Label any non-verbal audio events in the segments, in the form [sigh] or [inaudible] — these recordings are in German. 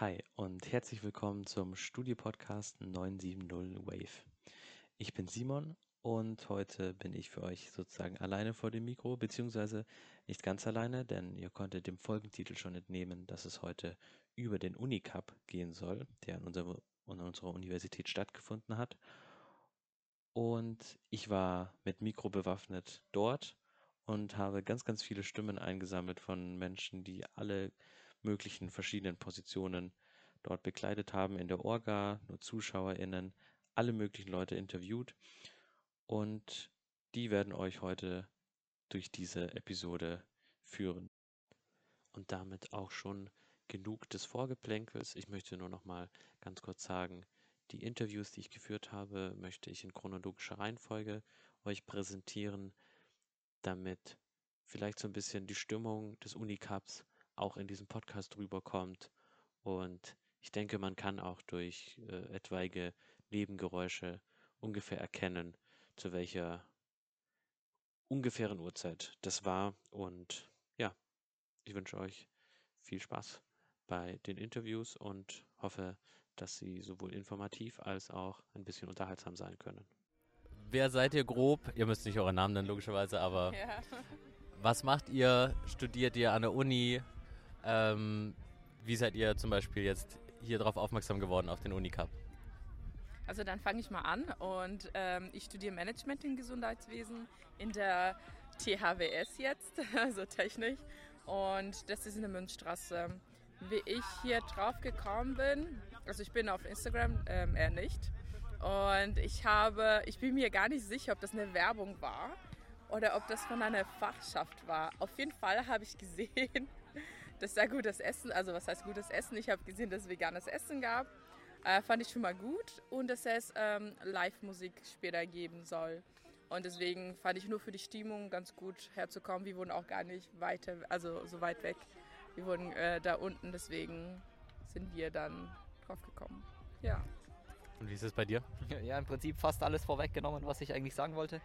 Hi und herzlich willkommen zum Studio-Podcast 970 Wave. Ich bin Simon und heute bin ich für euch sozusagen alleine vor dem Mikro, beziehungsweise nicht ganz alleine, denn ihr konntet dem Folgentitel schon entnehmen, dass es heute über den Unicup gehen soll, der an, unserer, an unserer Universität stattgefunden hat. Und ich war mit Mikro bewaffnet dort und habe ganz, ganz viele Stimmen eingesammelt von Menschen, die alle möglichen verschiedenen Positionen dort bekleidet haben in der Orga, nur ZuschauerInnen, alle möglichen Leute interviewt und die werden euch heute durch diese Episode führen. Und damit auch schon genug des Vorgeplänkels. Ich möchte nur noch mal ganz kurz sagen, die Interviews, die ich geführt habe, möchte ich in chronologischer Reihenfolge euch präsentieren, damit vielleicht so ein bisschen die Stimmung des Unicaps auch in diesem Podcast rüberkommt. Und ich denke, man kann auch durch äh, etwaige Nebengeräusche ungefähr erkennen, zu welcher ungefähren Uhrzeit das war. Und ja, ich wünsche euch viel Spaß bei den Interviews und hoffe, dass sie sowohl informativ als auch ein bisschen unterhaltsam sein können. Wer seid ihr grob? Ihr müsst nicht euren Namen nennen, logischerweise, aber [laughs] ja. was macht ihr? Studiert ihr an der Uni? Ähm, wie seid ihr zum Beispiel jetzt hier drauf aufmerksam geworden auf den Unicup? Also dann fange ich mal an und ähm, ich studiere Management im Gesundheitswesen in der THWS jetzt, [laughs] also Technik. Und das ist in der Münzstraße. Wie ich hier drauf gekommen bin, also ich bin auf Instagram, ähm, er nicht. Und ich habe, ich bin mir gar nicht sicher, ob das eine Werbung war oder ob das von einer Fachschaft war. Auf jeden Fall habe ich gesehen, dass da gutes Essen, also was heißt gutes Essen? Ich habe gesehen, dass es veganes Essen gab. Äh, fand ich schon mal gut und dass es ähm, Live-Musik später geben soll. Und deswegen fand ich nur für die Stimmung ganz gut herzukommen. Wir wurden auch gar nicht weiter, also so weit weg. Wir wurden äh, da unten, deswegen sind wir dann drauf gekommen. Ja. Und wie ist es bei dir? [laughs] Ja, im Prinzip fast alles vorweggenommen, was ich eigentlich sagen wollte.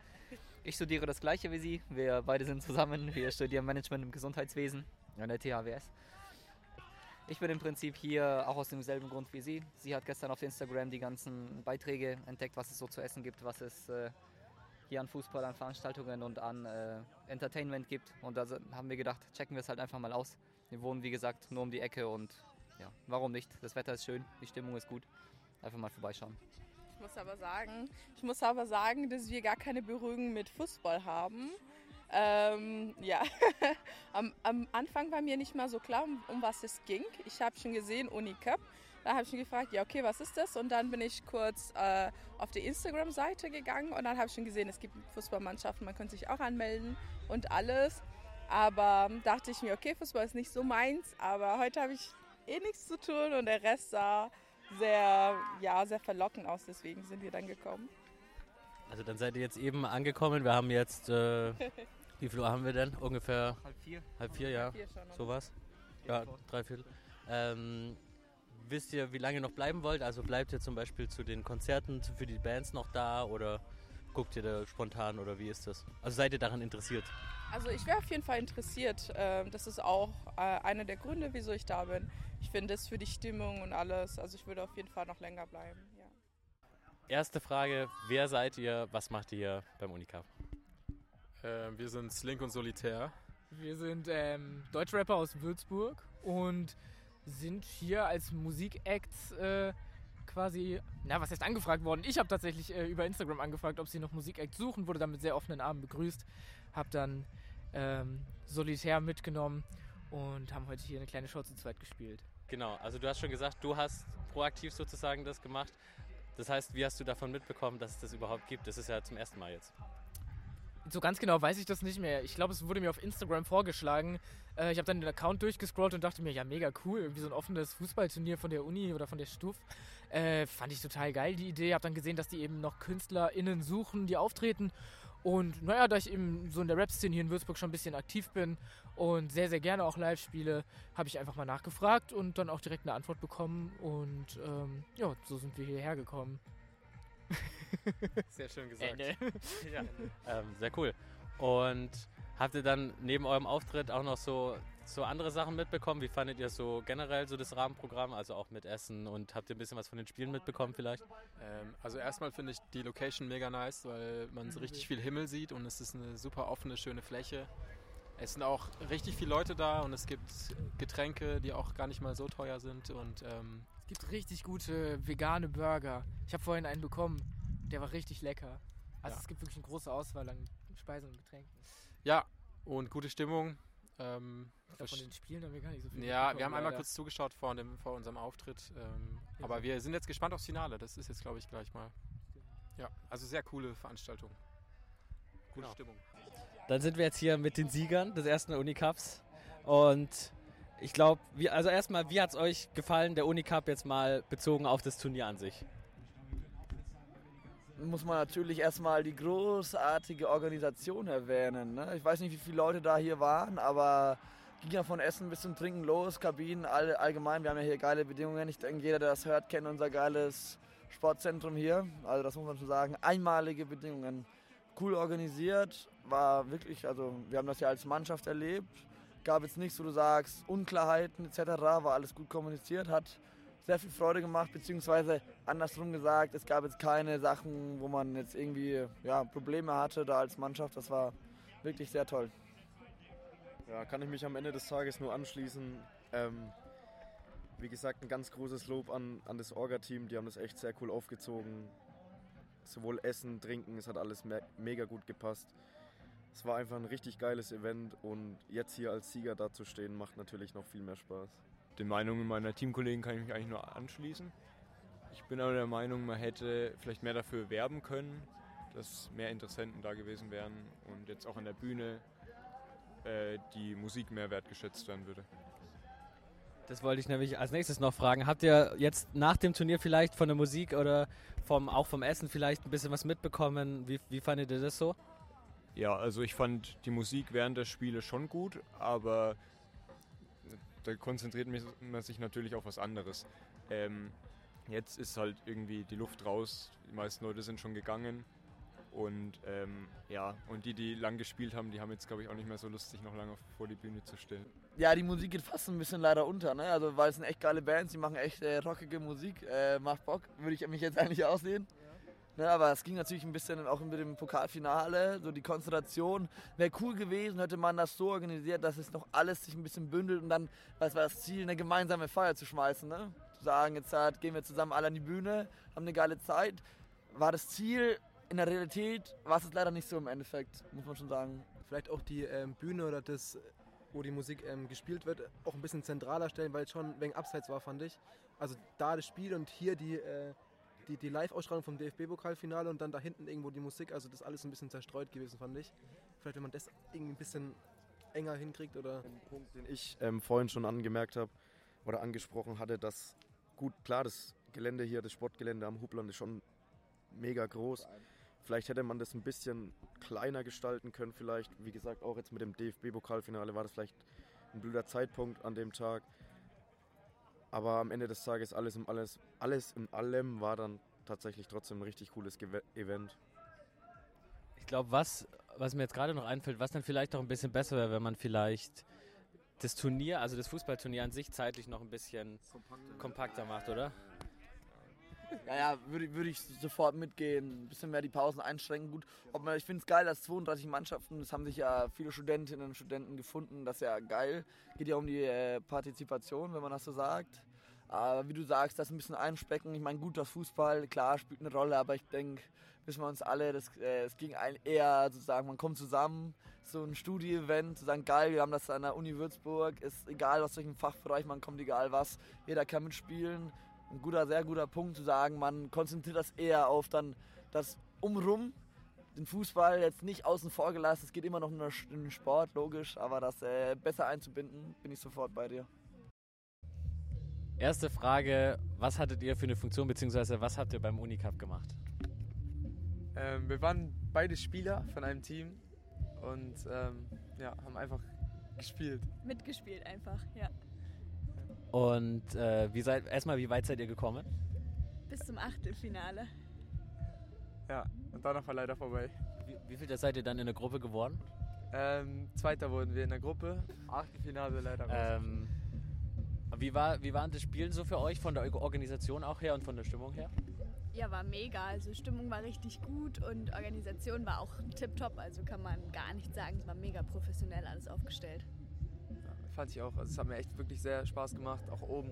Ich studiere das gleiche wie Sie. Wir beide sind zusammen. Wir studieren Management im Gesundheitswesen an der THWS. Ich bin im Prinzip hier auch aus demselben Grund wie sie. Sie hat gestern auf Instagram die ganzen Beiträge entdeckt, was es so zu essen gibt, was es äh, hier an Fußball, an Veranstaltungen und an äh, Entertainment gibt. Und da haben wir gedacht, checken wir es halt einfach mal aus. Wir wohnen, wie gesagt, nur um die Ecke und ja, warum nicht? Das Wetter ist schön, die Stimmung ist gut. Einfach mal vorbeischauen. Ich muss aber sagen, ich muss aber sagen, dass wir gar keine Berührung mit Fußball haben. Ähm, ja, [laughs] am, am, Anfang war mir nicht mal so klar, um, um was es ging. Ich habe schon gesehen, Unicup. Da habe ich schon gefragt, ja, okay, was ist das? Und dann bin ich kurz äh, auf die Instagram-Seite gegangen und dann habe ich schon gesehen, es gibt Fußballmannschaften, man könnte sich auch anmelden und alles. Aber dachte ich mir, okay, Fußball ist nicht so meins, aber heute habe ich eh nichts zu tun und der Rest sah sehr, ja, sehr verlockend aus, deswegen sind wir dann gekommen. Also dann seid ihr jetzt eben angekommen. Wir haben jetzt, äh, [laughs] wie viel Uhr haben wir denn? Ungefähr halb vier. Halb vier, ja. Vier Sowas. Ja, drei Viertel. Ähm, wisst ihr, wie lange ihr noch bleiben wollt? Also bleibt ihr zum Beispiel zu den Konzerten für die Bands noch da oder guckt ihr da spontan oder wie ist das? Also seid ihr daran interessiert? Also ich wäre auf jeden Fall interessiert. Ähm, das ist auch äh, einer der Gründe, wieso ich da bin. Ich finde es für die Stimmung und alles. Also ich würde auf jeden Fall noch länger bleiben. Ja. Erste Frage, wer seid ihr, was macht ihr beim Unicap? Äh, wir sind Slink und Solitär. Wir sind ähm, Deutschrapper aus Würzburg und sind hier als Musikacts äh, quasi, na, was heißt angefragt worden? Ich habe tatsächlich äh, über Instagram angefragt, ob sie noch Musikacts suchen, wurde dann mit sehr offenen Armen begrüßt, habe dann ähm, Solitär mitgenommen und haben heute hier eine kleine Show zu zweit gespielt. Genau, also du hast schon gesagt, du hast proaktiv sozusagen das gemacht. Das heißt, wie hast du davon mitbekommen, dass es das überhaupt gibt? Das ist ja zum ersten Mal jetzt. So ganz genau weiß ich das nicht mehr. Ich glaube, es wurde mir auf Instagram vorgeschlagen. Äh, ich habe dann den Account durchgescrollt und dachte mir, ja, mega cool. Irgendwie so ein offenes Fußballturnier von der Uni oder von der Stuf. Äh, fand ich total geil, die Idee. Habe dann gesehen, dass die eben noch KünstlerInnen suchen, die auftreten. Und naja, da ich eben so in der Rap-Szene hier in Würzburg schon ein bisschen aktiv bin und sehr, sehr gerne auch live spiele, habe ich einfach mal nachgefragt und dann auch direkt eine Antwort bekommen. Und ähm, ja, so sind wir hierher gekommen. [laughs] [laughs] Sehr schön gesagt. Ende. [laughs] ja. [laughs] ähm, sehr cool. Und habt ihr dann neben eurem Auftritt auch noch so so andere Sachen mitbekommen? Wie fandet ihr so generell so das Rahmenprogramm, also auch mit Essen und habt ihr ein bisschen was von den Spielen mitbekommen vielleicht? Ähm, also erstmal finde ich die Location mega nice, weil man so richtig viel Himmel sieht und es ist eine super offene, schöne Fläche. Es sind auch richtig viele Leute da und es gibt Getränke, die auch gar nicht mal so teuer sind und ähm, Es gibt richtig gute vegane Burger. Ich habe vorhin einen bekommen. Der war richtig lecker. Also Ja. es gibt wirklich eine große Auswahl an Speisen und Getränken. ja, und gute Stimmung. Ähm, Ich glaub, von den Spielen haben wir gar nicht so viel Ja, wir haben einmal leider. kurz zugeschaut vor, dem, vor unserem Auftritt. Ähm, Ja. aber wir sind jetzt gespannt aufs Finale. Das ist jetzt, glaube ich, gleich mal. Ja, also sehr coole Veranstaltung. Gute Genau. Stimmung. Dann sind wir jetzt hier mit den Siegern des ersten Unicups. Und ich glaube, also erstmal, wie hat es euch gefallen, der Unicup jetzt mal bezogen auf das Turnier an sich? Muss man natürlich erstmal die großartige Organisation erwähnen. Ne? Ich weiß nicht, wie viele Leute da hier waren, aber ging ja von Essen bis zum Trinken los, Kabinen, all, allgemein. Wir haben ja hier geile Bedingungen. Ich denke, jeder, der das hört, kennt unser geiles Sportzentrum hier. Also das muss man schon sagen. Einmalige Bedingungen. Cool organisiert, war wirklich, also wir haben das ja als Mannschaft erlebt. Gab jetzt nichts, wo du sagst, Unklarheiten etc. War alles gut kommuniziert, hat sehr viel Freude gemacht, beziehungsweise andersrum gesagt, es gab jetzt keine Sachen, wo man jetzt irgendwie ja, Probleme hatte da als Mannschaft. Das war wirklich sehr toll. Ja, kann ich mich am Ende des Tages nur anschließen. Ähm, wie gesagt, ein ganz großes Lob an, an das Orga-Team. Die haben das echt sehr cool aufgezogen. Sowohl Essen, Trinken, es hat alles me mega gut gepasst. Es war einfach ein richtig geiles Event und jetzt hier als Sieger dazustehen, macht natürlich noch viel mehr Spaß. Den Meinungen meiner Teamkollegen kann ich mich eigentlich nur anschließen. Ich bin aber der Meinung, man hätte vielleicht mehr dafür werben können, dass mehr Interessenten da gewesen wären und jetzt auch an der Bühne äh, die Musik mehr wertgeschätzt werden würde. Das wollte ich nämlich als nächstes noch fragen. Habt ihr jetzt nach dem Turnier vielleicht von der Musik oder vom, auch vom Essen vielleicht ein bisschen was mitbekommen? Wie, wie fandet ihr das so? Ja, also ich fand die Musik während der Spiele schon gut, aber da konzentriert man sich natürlich auf was anderes. Ähm, jetzt ist halt irgendwie die Luft raus, die meisten Leute sind schon gegangen und ähm, ja, und die, die lang gespielt haben, die haben jetzt glaube ich auch nicht mehr so Lust, sich noch lange vor die Bühne zu stellen. Ja, die Musik geht fast ein bisschen leider unter, ne? Also weil es sind echt geile Bands, die machen echt äh, rockige Musik, äh, macht Bock, würde ich mich jetzt eigentlich aussehen. Ne, aber es ging natürlich ein bisschen auch mit dem Pokalfinale, so die Konzentration. Wäre cool gewesen, hätte man das so organisiert, dass es noch alles sich ein bisschen bündelt und dann, was war das Ziel, eine gemeinsame Feier zu schmeißen. Ne? Zu sagen, jetzt halt, gehen wir zusammen alle an die Bühne, haben eine geile Zeit. War das Ziel, in der Realität war es leider nicht so im Endeffekt, muss man schon sagen. vielleicht auch die ähm, Bühne oder das, wo die Musik ähm, gespielt wird, auch ein bisschen zentraler stellen, weil es schon wenig abseits war, fand ich. Also da das Spiel und hier die, äh, die, die Live-Ausstrahlung vom DFB-Pokalfinale und dann da hinten irgendwo die Musik, also das alles ein bisschen zerstreut gewesen, fand ich. Vielleicht, wenn man das irgendwie ein bisschen enger hinkriegt oder... Ein Punkt, den ich ähm, vorhin schon angemerkt habe oder angesprochen hatte, dass gut, klar, das Gelände hier, das Sportgelände am Hubland ist schon mega groß. Vielleicht hätte man das ein bisschen kleiner gestalten können, vielleicht. Wie gesagt, auch jetzt mit dem DFB-Pokalfinale war das vielleicht ein blöder Zeitpunkt an dem Tag. Aber am Ende des Tages, alles in, alles, alles in allem, war dann tatsächlich trotzdem ein richtig cooles Gewe Event. Ich glaube, was, was mir jetzt gerade noch einfällt, was dann vielleicht auch ein bisschen besser wäre, wenn man vielleicht das Turnier, also das Fußballturnier an sich zeitlich noch ein bisschen kompakter macht, oder? Ja, ja, würde würd ich sofort mitgehen. Ein bisschen mehr die Pausen einschränken. Gut, ob man, ich finde es geil, dass 32 Mannschaften, es haben sich ja viele Studentinnen und Studenten gefunden. Das ist ja geil. Geht ja um die äh, Partizipation, wenn man das so sagt. Aber wie du sagst, das ein bisschen einspecken. Ich meine, gut, das Fußball, klar, spielt eine Rolle, aber ich denke, wissen wir uns alle, das, äh, es ging ein eher sozusagen, man kommt zusammen, so ein Studie-Event, zu sagen, geil, wir haben das an der Uni Würzburg, ist egal, aus welchem Fachbereich man kommt, egal was, jeder kann mitspielen ein guter, sehr guter Punkt zu sagen, man konzentriert das eher auf dann das Umrum, den Fußball jetzt nicht außen vor gelassen. Es geht immer noch um den Sport, logisch, aber das äh, besser einzubinden, bin ich sofort bei dir. Erste Frage, was hattet ihr für eine Funktion, beziehungsweise was habt ihr beim Unicup gemacht? Ähm, wir waren beide Spieler von einem Team und ähm, ja, haben einfach gespielt. Mitgespielt einfach, ja. Und äh, wie seid, erstmal, wie weit seid ihr gekommen? Bis zum Achtelfinale. Ja, und danach war leider vorbei. Wie, wie viel seid ihr dann in der Gruppe geworden? Ähm, Zweiter wurden wir in der Gruppe. Achtelfinale leider. Ähm, wie, war, wie waren das Spielen so für euch von der Organisation auch her und von der Stimmung her? Ja, war mega. Also Stimmung war richtig gut und Organisation war auch tipptopp. Also kann man gar nicht sagen. Es war mega professionell alles aufgestellt. Fand ich auch. Also es hat mir echt wirklich sehr Spaß gemacht. Auch oben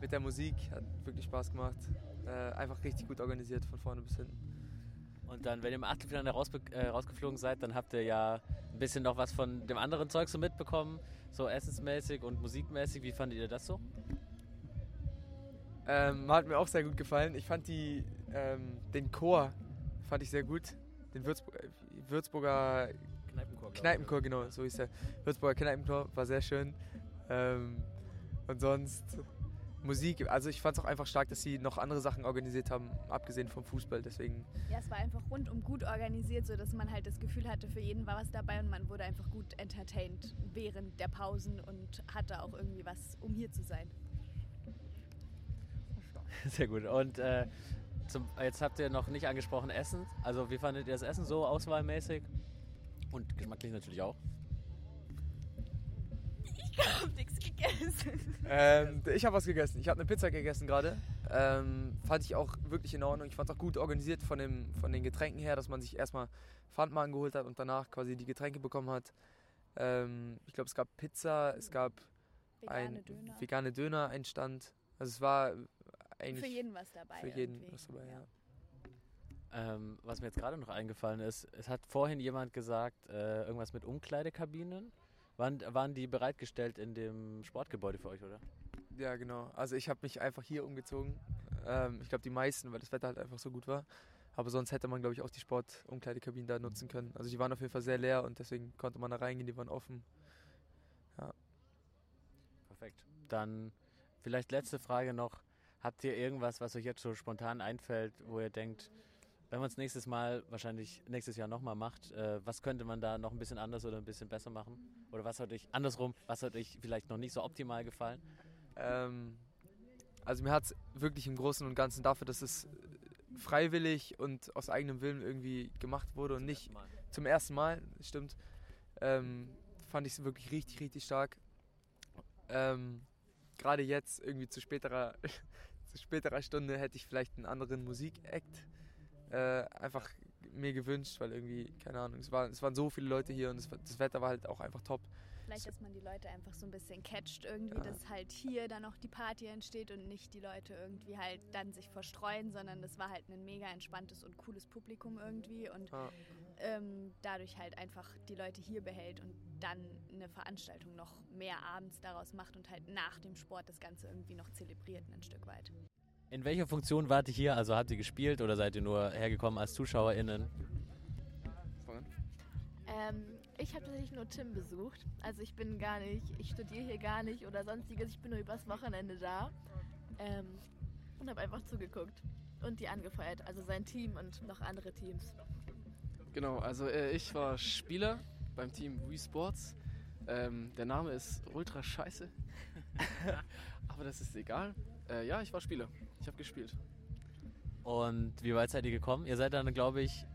mit der Musik hat wirklich Spaß gemacht. Äh, einfach richtig gut organisiert von vorne bis hinten. Und dann, wenn ihr im Achtelfinale rausbe- äh, rausgeflogen seid, dann habt ihr ja ein bisschen noch was von dem anderen Zeug so mitbekommen, so essensmäßig und musikmäßig. Wie fandet ihr das so? Ähm, hat mir auch sehr gut gefallen. Ich fand die, ähm, den Chor fand ich sehr gut. Den Würzburg, äh, Würzburger Kneipenchor. Kneipenchor, genau, so ist der. Würzburger Kneipenchor war sehr schön. Ähm, und sonst Musik, also ich fand es auch einfach stark, dass sie noch andere Sachen organisiert haben, abgesehen vom Fußball. Deswegen, Ja, es war einfach rundum gut organisiert, sodass man halt das Gefühl hatte, für jeden war was dabei und man wurde einfach gut entertained während der Pausen und hatte auch irgendwie was, um hier zu sein. [laughs] Sehr gut. Und äh, zum, jetzt habt ihr noch nicht angesprochen Essen. Also wie fandet ihr das Essen so auswahlmäßig? Und geschmacklich natürlich auch. Ich hab nichts gegessen. ähm, ich habe was gegessen. Ich habe eine Pizza gegessen gerade. Ähm, fand ich auch wirklich in Ordnung. Ich fand es auch gut organisiert von, dem, von den Getränken her, dass man sich erstmal Pfandmagen geholt hat und danach quasi die Getränke bekommen hat. Ähm, ich glaube, es gab Pizza, es gab Vegane ein Döner. vegane Döner, ein Stand. Also es war eigentlich Für jeden was dabei. für jeden irgendwie. was dabei, ja. Ähm, was mir jetzt gerade noch eingefallen ist, es hat vorhin jemand gesagt, äh, irgendwas mit Umkleidekabinen. Waren, waren die bereitgestellt in dem Sportgebäude für euch, oder? Ja, genau. Also ich habe mich einfach hier umgezogen. Ähm, ich glaube die meisten, weil das Wetter halt einfach so gut war. Aber sonst hätte man, glaube ich, auch die Sportumkleidekabinen da nutzen können. Also die waren auf jeden Fall sehr leer und deswegen konnte man da reingehen, die waren offen. Ja. Perfekt. Dann vielleicht letzte Frage noch. Habt ihr irgendwas, was euch jetzt so spontan einfällt, wo ihr denkt, wenn man es nächstes Mal, wahrscheinlich nächstes Jahr nochmal macht, äh, was könnte man da noch ein bisschen anders oder ein bisschen besser machen? Oder was hat euch, andersrum, was hat euch vielleicht noch nicht so optimal gefallen? Ähm, also mir hat es wirklich im Großen und Ganzen dafür, dass es freiwillig und aus eigenem Willen irgendwie gemacht wurde und nicht zum ersten Mal, stimmt, ähm, fand ich es wirklich richtig, richtig stark. Ähm, Gerade jetzt, irgendwie zu späterer, [laughs] zu späterer Stunde, hätte ich vielleicht einen anderen Musik-Act äh, einfach mir gewünscht, weil irgendwie, keine Ahnung, es, war, es waren so viele Leute hier und es, das Wetter war halt auch einfach top. Vielleicht, dass man die Leute einfach so ein bisschen catcht irgendwie, Ja. dass halt hier dann auch die Party entsteht und nicht die Leute irgendwie halt dann sich verstreuen, sondern das war halt ein mega entspanntes und cooles Publikum irgendwie und Ja. ähm, dadurch halt einfach die Leute hier behält und dann eine Veranstaltung noch mehr abends daraus macht und halt nach dem Sport das Ganze irgendwie noch zelebriert ein Stück weit. In welcher Funktion wart ihr hier? Also habt ihr gespielt oder seid ihr nur hergekommen als ZuschauerInnen? Ähm, ich habe tatsächlich nur Tim besucht. Also ich bin gar nicht, ich studiere hier gar nicht oder sonstiges. Ich bin nur übers Wochenende da ähm, und habe einfach zugeguckt und die angefeuert. Also sein Team und noch andere Teams. Genau, also äh, ich war Spieler beim Team Wii Sports. Ähm, der Name ist ultra scheiße. [laughs] Aber das ist egal. Äh, ja, ich war Spieler. Ich habe gespielt. Und wie weit seid ihr gekommen? Ihr seid dann, glaube ich,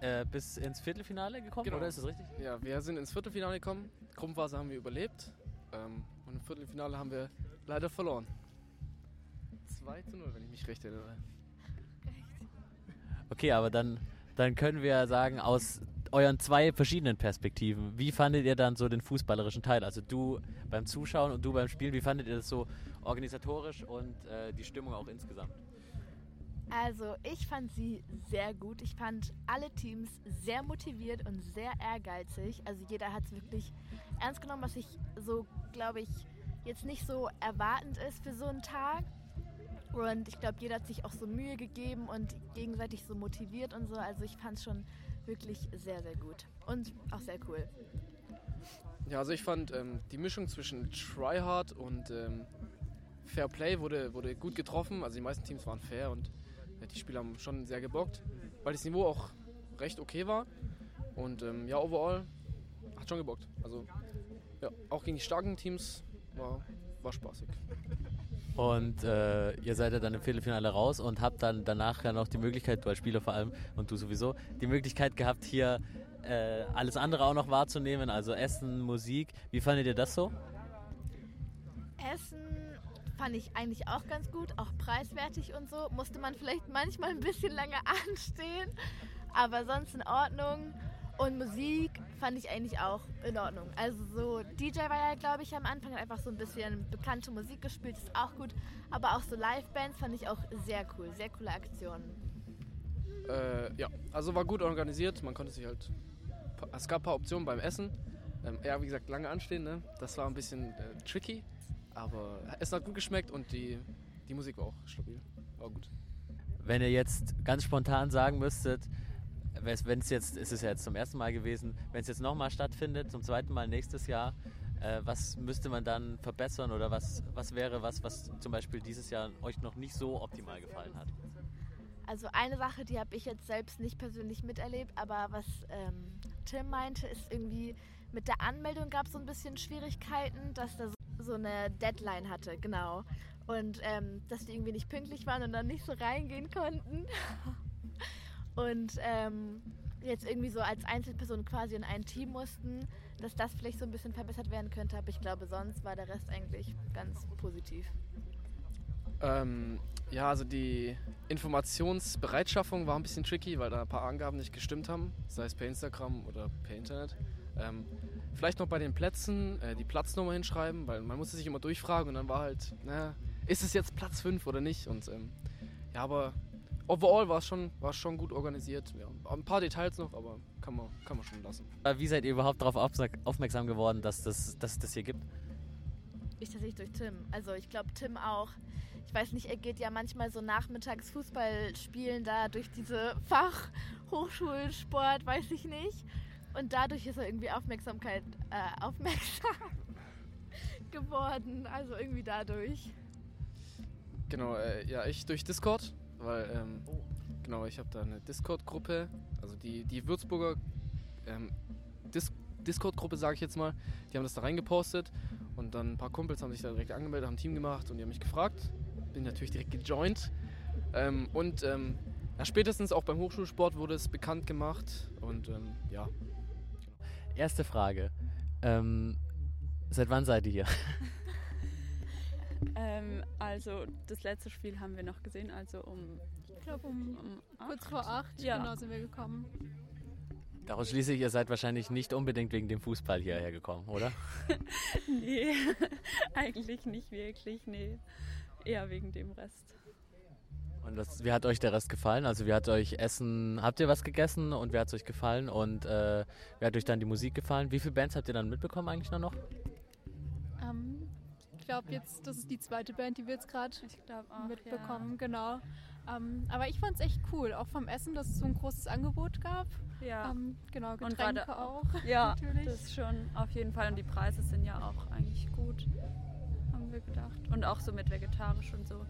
äh, bis ins Viertelfinale gekommen, Genau. oder ist das richtig? Ja, wir sind ins Viertelfinale gekommen. Gruppenphase haben wir überlebt. Ähm, und im Viertelfinale haben wir leider verloren. 2 zu 0, wenn ich mich recht erinnere. Okay, aber dann, dann können wir sagen, aus euren zwei verschiedenen Perspektiven, wie fandet ihr dann so den fußballerischen Teil? Also du beim Zuschauen und du beim Spielen, wie fandet ihr das so organisatorisch und äh, die Stimmung auch insgesamt? Also ich fand sie sehr gut. Ich fand alle Teams sehr motiviert und sehr ehrgeizig. Also jeder hat es wirklich ernst genommen, was ich so, glaube ich, jetzt nicht so erwartend ist für so einen Tag. Und ich glaube, jeder hat sich auch so Mühe gegeben und gegenseitig so motiviert und so. Also ich fand es schon wirklich sehr, sehr gut. Und auch sehr cool. Ja, also ich fand ähm, die Mischung zwischen Tryhard und ähm, Fair Play wurde, wurde gut getroffen. Also die meisten Teams waren fair und äh, die Spieler haben schon sehr gebockt, weil das Niveau auch recht okay war. Und ähm, ja, overall hat schon gebockt. Also ja, auch gegen die starken Teams war, war spaßig. Und äh, ihr seid ja dann im Viertelfinale raus und habt dann danach ja noch die Möglichkeit, du als Spieler vor allem und du sowieso, die Möglichkeit gehabt, hier äh, alles andere auch noch wahrzunehmen, also Essen, Musik. Wie fandet ihr das so? Essen fand ich eigentlich auch ganz gut, auch preiswertig und so. Musste man vielleicht manchmal ein bisschen lange [laughs] anstehen, aber sonst in Ordnung. Und Musik fand ich eigentlich auch in Ordnung. Also so DJ war ja, glaube ich, am Anfang einfach so ein bisschen bekannte Musik gespielt, ist auch gut. Aber auch so Live-Bands fand ich auch sehr cool, sehr coole Aktionen. Äh, ja, also war gut organisiert. Man konnte sich halt. Es gab ein paar Optionen beim Essen. Ähm, ja, wie gesagt, lange anstehen. Ne? Das war ein bisschen äh, tricky. Aber es hat gut geschmeckt und die, die Musik war auch stabil. War gut. Wenn ihr jetzt ganz spontan sagen müsstet, wenn es jetzt, ist es ja jetzt zum ersten Mal gewesen, wenn es jetzt nochmal stattfindet, zum zweiten Mal nächstes Jahr, äh, was müsste man dann verbessern oder was, was wäre was, was zum Beispiel dieses Jahr euch noch nicht so optimal gefallen hat? Also eine Sache, die habe ich jetzt selbst nicht persönlich miterlebt, aber was ähm, Tim meinte, ist irgendwie mit der Anmeldung gab es so ein bisschen Schwierigkeiten, dass da so eine Deadline hatte, genau. Und ähm, dass die irgendwie nicht pünktlich waren und dann nicht so reingehen konnten. [laughs] und ähm, jetzt irgendwie so als Einzelperson quasi in ein Team mussten, dass das vielleicht so ein bisschen verbessert werden könnte. Aber ich glaube, sonst war der Rest eigentlich ganz positiv. Ähm, ja, also die Informationsbereitschaffung war ein bisschen tricky, weil da ein paar Angaben nicht gestimmt haben, sei es per Instagram oder per Internet. Ähm, vielleicht noch bei den Plätzen äh, die Platznummer hinschreiben, weil man musste sich immer durchfragen und dann war halt, na, ist es jetzt Platz 5 oder nicht? Und ähm, ja, aber overall war es schon, schon gut organisiert. Ja, ein paar Details noch, aber kann man, kann man schon lassen. Wie seid ihr überhaupt darauf aufmerksam geworden, dass, das, dass es das hier gibt? Ich tatsächlich durch Tim. Also ich glaube Tim auch. Ich weiß nicht, er geht ja manchmal so nachmittags Fußball spielen da durch diese Fachhochschulsport, weiß ich nicht. Und dadurch ist er irgendwie Aufmerksamkeit, äh, aufmerksam [laughs] geworden. Also irgendwie dadurch. Genau, äh, ja, ich durch Discord, weil, ähm, genau, ich habe da eine Discord-Gruppe, also die, die Würzburger ähm, Dis Discord-Gruppe, sage ich jetzt mal, die haben das da reingepostet und dann ein paar Kumpels haben sich da direkt angemeldet, haben ein Team gemacht und die haben mich gefragt. Bin natürlich direkt gejoint. Ähm, und ähm, ja, spätestens auch beim Hochschulsport wurde es bekannt gemacht und ähm, ja, Erste Frage. Ähm, seit wann seid ihr hier? [laughs] ähm, also das letzte Spiel haben wir noch gesehen, also um... Ich glaube um, um kurz vor acht, ja. genau sind wir gekommen. Daraus schließe ich, ihr seid wahrscheinlich nicht unbedingt wegen dem Fußball hierher gekommen, oder? [laughs] nee, [laughs] eigentlich nicht wirklich, nee. Eher wegen dem Rest. Und das, wie hat euch der Rest gefallen? Also wie hat euch Essen, habt ihr was gegessen und wie hat es euch gefallen? Und äh, wie hat euch dann die Musik gefallen? Wie viele Bands habt ihr dann mitbekommen eigentlich noch? Ich glaube jetzt, das ist die zweite Band, die wir jetzt gerade mitbekommen, ja. genau. Ähm, aber ich fand es echt cool, auch vom Essen, dass es so ein großes Angebot gab. Ja. Ähm, genau, Getränke grade, auch. [laughs] Ja, natürlich. das ist schon auf jeden Fall. Und die Preise sind ja auch eigentlich gut, haben wir gedacht. Und auch so mit vegetarisch und so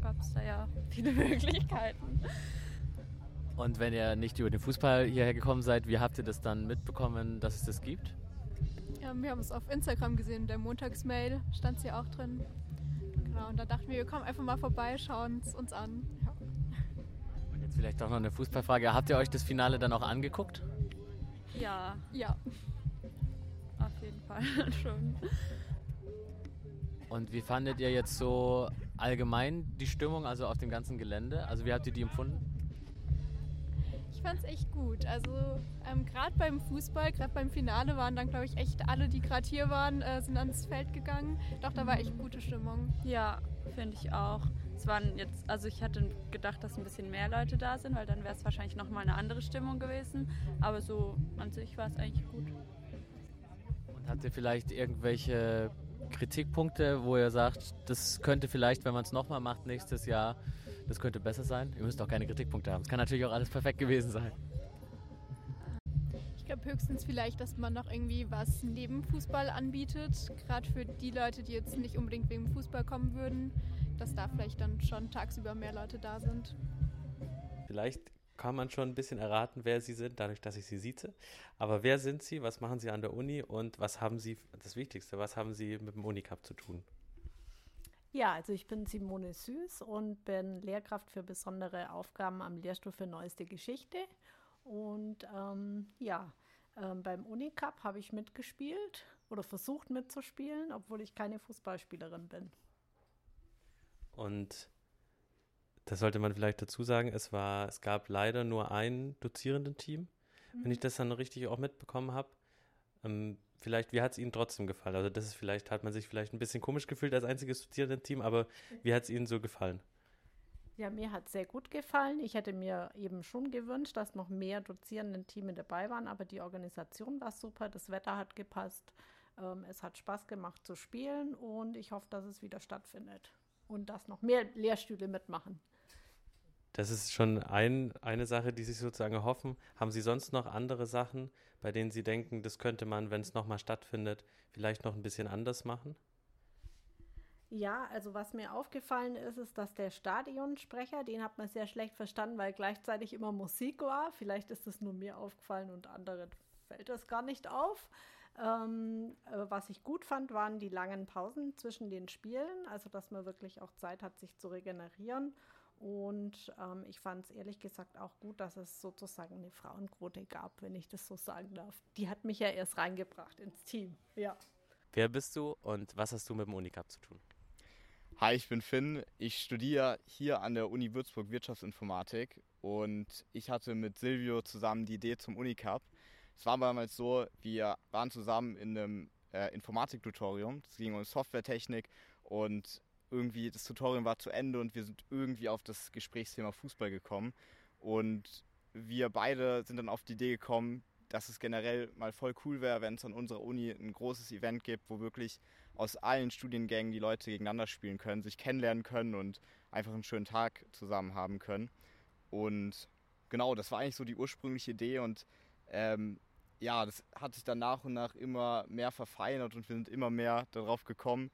gab es da ja [laughs] viele Möglichkeiten. Und wenn ihr nicht über den Fußball hierher gekommen seid, wie habt ihr das dann mitbekommen, dass es das gibt? Ja, wir haben es auf Instagram gesehen, in der Montagsmail stand es ja auch drin. Genau, und da dachten wir, wir kommen einfach mal vorbei, schauen es uns an. Ja. Und jetzt vielleicht auch noch eine Fußballfrage. Habt ihr euch das Finale dann auch angeguckt? Ja. Ja. Auf jeden Fall [laughs] schon. Und wie fandet ihr jetzt so allgemein die Stimmung, also auf dem ganzen Gelände? Also wie habt ihr die empfunden? Ich fand es echt gut. Also ähm, gerade beim Fußball, gerade beim Finale waren dann, glaube ich, echt alle, die gerade hier waren, äh, sind ans Feld gegangen. Doch, da war echt gute Stimmung. Ja, finde ich auch. Es waren jetzt, also ich hatte gedacht, dass ein bisschen mehr Leute da sind, weil dann wäre es wahrscheinlich nochmal eine andere Stimmung gewesen. Aber so an sich war es eigentlich gut. Und habt ihr vielleicht irgendwelche Kritikpunkte, wo ihr sagt, das könnte vielleicht, wenn man es nochmal macht nächstes Jahr, das könnte besser sein? Ihr müsst auch keine Kritikpunkte haben. Es kann natürlich auch alles perfekt gewesen sein. Ich glaube höchstens vielleicht, dass man noch irgendwie was neben Fußball anbietet. Gerade für die Leute, die jetzt nicht unbedingt wegen Fußball kommen würden, dass da vielleicht dann schon tagsüber mehr Leute da sind. Vielleicht kann man schon ein bisschen erraten, wer sie sind, dadurch, dass ich sie sieze. Aber wer sind sie, was machen sie an der Uni und was haben sie, das Wichtigste, was haben sie mit dem Unicup zu tun? Ja, also ich bin Simone Süß und bin Lehrkraft für besondere Aufgaben am Lehrstuhl für Neueste Geschichte. Und ähm, ja, Ähm, beim Unicup habe ich mitgespielt oder versucht mitzuspielen, obwohl ich keine Fußballspielerin bin. Und das sollte man vielleicht dazu sagen, es war, es gab leider nur ein dozierenden Team, mhm. wenn ich das dann richtig auch mitbekommen habe. Ähm, vielleicht, wie hat es Ihnen trotzdem gefallen? Also das ist vielleicht, hat man sich vielleicht ein bisschen komisch gefühlt als einziges dozierende Team, aber wie hat es Ihnen so gefallen? Ja, mir hat es sehr gut gefallen. Ich hätte mir eben schon gewünscht, dass noch mehr dozierende Teams dabei waren, aber die Organisation war super, das Wetter hat gepasst, ähm, es hat Spaß gemacht zu spielen und ich hoffe, dass es wieder stattfindet und dass noch mehr Lehrstühle mitmachen. Das ist schon ein, eine Sache, die Sie sozusagen erhoffen. Haben Sie sonst noch andere Sachen, bei denen Sie denken, das könnte man, wenn es nochmal stattfindet, vielleicht noch ein bisschen anders machen? Ja, also was mir aufgefallen ist, ist, dass der Stadionsprecher, den hat man sehr schlecht verstanden, weil gleichzeitig immer Musik war. Vielleicht ist es nur mir aufgefallen und anderen fällt das gar nicht auf. Ähm, was ich gut fand, waren die langen Pausen zwischen den Spielen, also dass man wirklich auch Zeit hat, sich zu regenerieren. Und ähm, ich fand es ehrlich gesagt auch gut, dass es sozusagen eine Frauenquote gab, wenn ich das so sagen darf. Die hat mich ja erst reingebracht ins Team. Ja. Wer bist du und was hast du mit dem Unicap zu tun? Hi, ich bin Finn. Ich studiere hier an der Uni Würzburg Wirtschaftsinformatik und ich hatte mit Silvio zusammen die Idee zum Unicup. Es war damals so, wir waren zusammen in einem äh, Informatik-Tutorium. Es ging um Softwaretechnik und irgendwie das Tutorium war zu Ende und wir sind irgendwie auf das Gesprächsthema Fußball gekommen. Und wir beide sind dann auf die Idee gekommen, dass es generell mal voll cool wäre, wenn es an unserer Uni ein großes Event gibt, wo wirklich aus allen Studiengängen die Leute gegeneinander spielen können, sich kennenlernen können und einfach einen schönen Tag zusammen haben können. Und genau, das war eigentlich so die ursprüngliche Idee und ähm, ja, das hat sich dann nach und nach immer mehr verfeinert und wir sind immer mehr darauf gekommen.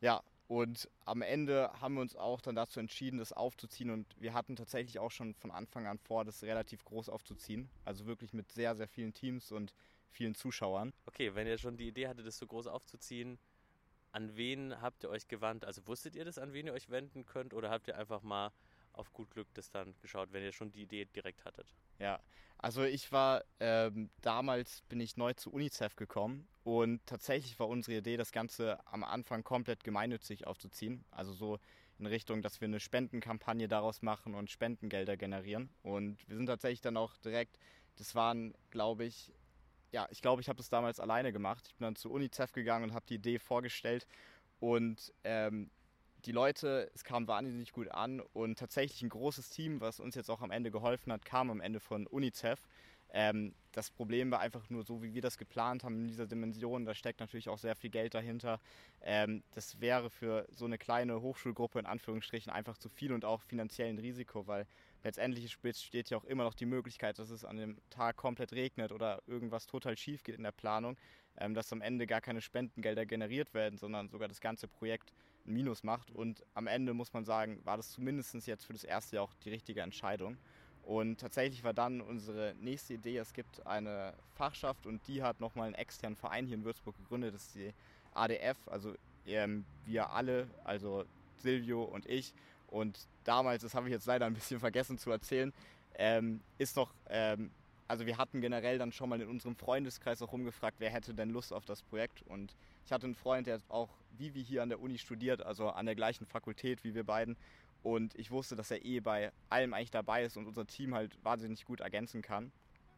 Ja, und am Ende haben wir uns auch dann dazu entschieden, das aufzuziehen und wir hatten tatsächlich auch schon von Anfang an vor, das relativ groß aufzuziehen. Also wirklich mit sehr, sehr vielen Teams und vielen Zuschauern. Okay, wenn ihr schon die Idee hattet, das so groß aufzuziehen, an wen habt ihr euch gewandt? Also wusstet ihr das, an wen ihr euch wenden könnt oder habt ihr einfach mal auf gut Glück das dann geschaut, wenn ihr schon die Idee direkt hattet? Ja, also ich war ähm, damals bin ich neu zu UNICEF gekommen und tatsächlich war unsere Idee, das Ganze am Anfang komplett gemeinnützig aufzuziehen. Also so in Richtung, dass wir eine Spendenkampagne daraus machen und Spendengelder generieren. Und wir sind tatsächlich dann auch direkt, das waren, glaube ich, ja, ich glaube, ich habe das damals alleine gemacht. Ich bin dann zu UNICEF gegangen und habe die Idee vorgestellt. Und ähm, die Leute, es kam wahnsinnig gut an. Und tatsächlich ein großes Team, was uns jetzt auch am Ende geholfen hat, kam am Ende von UNICEF. Ähm, das Problem war einfach nur so, wie wir das geplant haben in dieser Dimension. Da steckt natürlich auch sehr viel Geld dahinter. Ähm, das wäre für so eine kleine Hochschulgruppe in Anführungsstrichen einfach zu viel und auch finanziell ein Risiko, weil letztendlich steht ja auch immer noch die Möglichkeit, dass es an dem Tag komplett regnet oder irgendwas total schief geht in der Planung, ähm, dass am Ende gar keine Spendengelder generiert werden, sondern sogar das ganze Projekt ein Minus macht. Und am Ende muss man sagen, war das zumindest jetzt für das erste Jahr auch die richtige Entscheidung. Und tatsächlich war dann unsere nächste Idee, es gibt eine Fachschaft und die hat nochmal einen externen Verein hier in Würzburg gegründet, das ist die ADF, also ähm, wir alle, also Silvio und ich, und damals, das habe ich jetzt leider ein bisschen [laughs] vergessen zu erzählen, ähm, ist noch, ähm, also wir hatten generell dann schon mal in unserem Freundeskreis auch rumgefragt, wer hätte denn Lust auf das Projekt. Und ich hatte einen Freund, der auch wie wir hier an der Uni studiert, also an der gleichen Fakultät wie wir beiden. Und ich wusste, dass er eh bei allem eigentlich dabei ist und unser Team halt wahnsinnig gut ergänzen kann.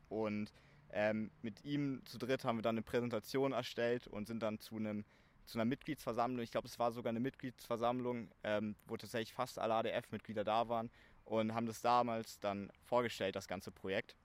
Und ähm, mit ihm zu dritt haben wir dann eine Präsentation erstellt und sind dann zu einem zu einer Mitgliedsversammlung. Ich glaube, es war sogar eine Mitgliedsversammlung, ähm, wo tatsächlich fast alle ADF-Mitglieder da waren und haben das damals dann vorgestellt, das ganze Projekt.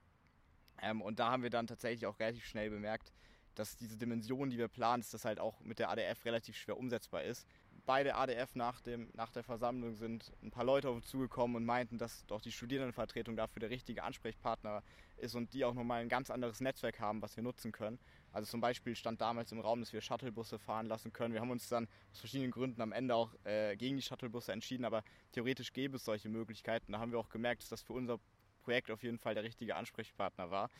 Ähm, und da haben wir dann tatsächlich auch relativ schnell bemerkt, dass diese Dimension, die wir planen, dass das halt auch mit der ADF relativ schwer umsetzbar ist. Bei der ADF nach, dem, nach der Versammlung sind ein paar Leute auf uns zugekommen und meinten, dass doch die Studierendenvertretung dafür der richtige Ansprechpartner ist und die auch nochmal ein ganz anderes Netzwerk haben, was wir nutzen können. Also zum Beispiel stand damals im Raum, dass wir Shuttlebusse fahren lassen können. Wir haben uns dann aus verschiedenen Gründen am Ende auch äh, gegen die Shuttlebusse entschieden, aber theoretisch gäbe es solche Möglichkeiten. Da haben wir auch gemerkt, dass das für unser Projekt auf jeden Fall der richtige Ansprechpartner war.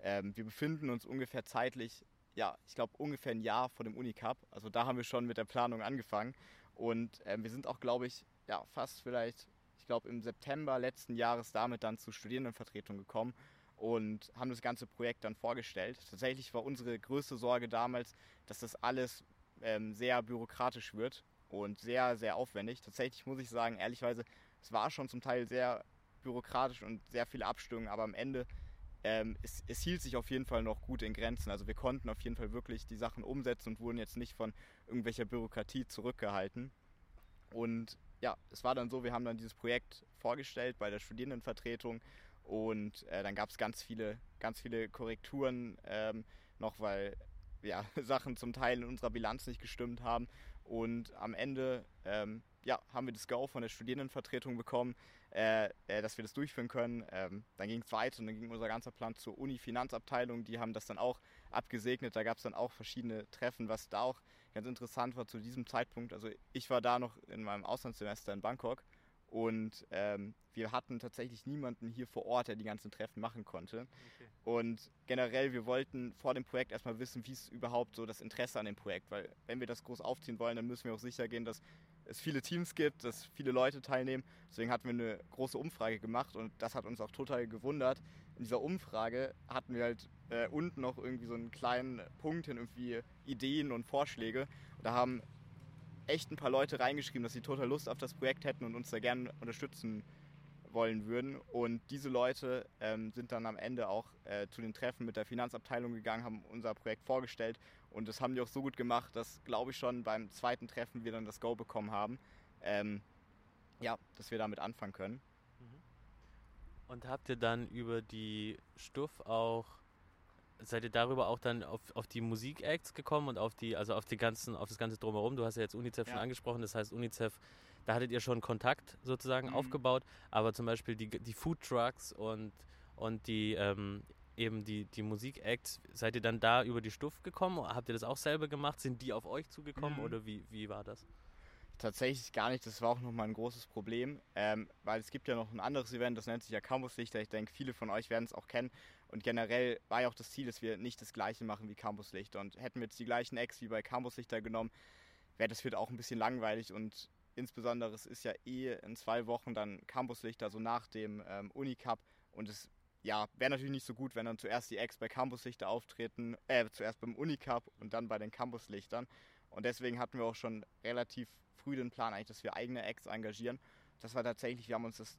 Ähm, wir befinden uns ungefähr zeitlich, ja, ich glaube ungefähr ein Jahr vor dem Unicup. Also da haben wir schon mit der Planung angefangen. Und ähm, wir sind auch, glaube ich, ja, fast vielleicht, ich glaube im September letzten Jahres damit dann zur Studierendenvertretung gekommen und haben das ganze Projekt dann vorgestellt. Tatsächlich war unsere größte Sorge damals, dass das alles ähm, sehr bürokratisch wird und sehr, sehr aufwendig. Tatsächlich muss ich sagen, ehrlichweise, es war schon zum Teil sehr bürokratisch und sehr viele Abstimmungen, aber am Ende ähm, es, es, hielt sich auf jeden Fall noch gut in Grenzen. Also wir konnten auf jeden Fall wirklich die Sachen umsetzen und wurden jetzt nicht von irgendwelcher Bürokratie zurückgehalten. Und ja, es war dann so, wir haben dann dieses Projekt vorgestellt bei der Studierendenvertretung und äh, dann gab es ganz viele, ganz viele Korrekturen ähm, noch, weil ja, [laughs] Sachen zum Teil in unserer Bilanz nicht gestimmt haben. Und am Ende ähm, ja, haben wir das Go von der Studierendenvertretung bekommen, äh, äh, dass wir das durchführen können. Ähm, dann ging es weiter und dann ging unser ganzer Plan zur Uni-Finanzabteilung. Die haben das dann auch abgesegnet. Da gab es dann auch verschiedene Treffen, was da auch ganz interessant war zu diesem Zeitpunkt. Also ich war da noch in meinem Auslandssemester in Bangkok und ähm, wir hatten tatsächlich niemanden hier vor Ort, der die ganzen Treffen machen konnte. Okay. Und generell, wir wollten vor dem Projekt erstmal wissen, wie ist überhaupt so das Interesse an dem Projekt. Weil wenn wir das groß aufziehen wollen, dann müssen wir auch sicher gehen, dass es viele Teams gibt, dass viele Leute teilnehmen. Deswegen hatten wir eine große Umfrage gemacht und das hat uns auch total gewundert. In dieser Umfrage hatten wir halt äh, unten noch irgendwie so einen kleinen Punkt hin, irgendwie Ideen und Vorschläge. Und da haben echt ein paar Leute reingeschrieben, dass sie total Lust auf das Projekt hätten und uns da gerne unterstützen wollen würden. Und diese Leute ähm, sind dann am Ende auch äh, zu den Treffen mit der Finanzabteilung gegangen, haben unser Projekt vorgestellt und das haben die auch so gut gemacht, dass, glaube ich, schon beim zweiten Treffen wir dann das Go bekommen haben. Ähm, ja, dass wir damit anfangen können. Mhm. Und habt ihr dann über die Stuff auch seid ihr darüber auch dann auf, auf die Musik-Acts gekommen und auf die, also auf die ganzen, auf das ganze drumherum? Du hast ja jetzt UNICEF ja. schon angesprochen, das heißt UNICEF, da hattet ihr schon Kontakt sozusagen mhm. aufgebaut, aber zum Beispiel die, die Food Trucks und, und die ähm, eben die, die Musik-Acts, seid ihr dann da über die Stuff gekommen? Habt ihr das auch selber gemacht? Sind die auf euch zugekommen mhm. oder wie, wie war das? Tatsächlich gar nicht, das war auch nochmal ein großes Problem, ähm, weil es gibt ja noch ein anderes Event, das nennt sich ja Campuslichter. Ich denke, viele von euch werden es auch kennen. Und generell war ja auch das Ziel, dass wir nicht das gleiche machen wie Campuslichter. Und hätten wir jetzt die gleichen Acts wie bei Campuslichter genommen, wäre das wird auch ein bisschen langweilig. Und insbesondere es ist ja eh in zwei Wochen dann Campuslichter, also nach dem ähm, Unicup. Und es ja, wäre natürlich nicht so gut, wenn dann zuerst die Acts bei Campuslichter auftreten, äh, zuerst beim Unicup und dann bei den Campuslichtern. Und deswegen hatten wir auch schon relativ früh den Plan eigentlich, dass wir eigene Acts engagieren. Das war tatsächlich, wir haben uns das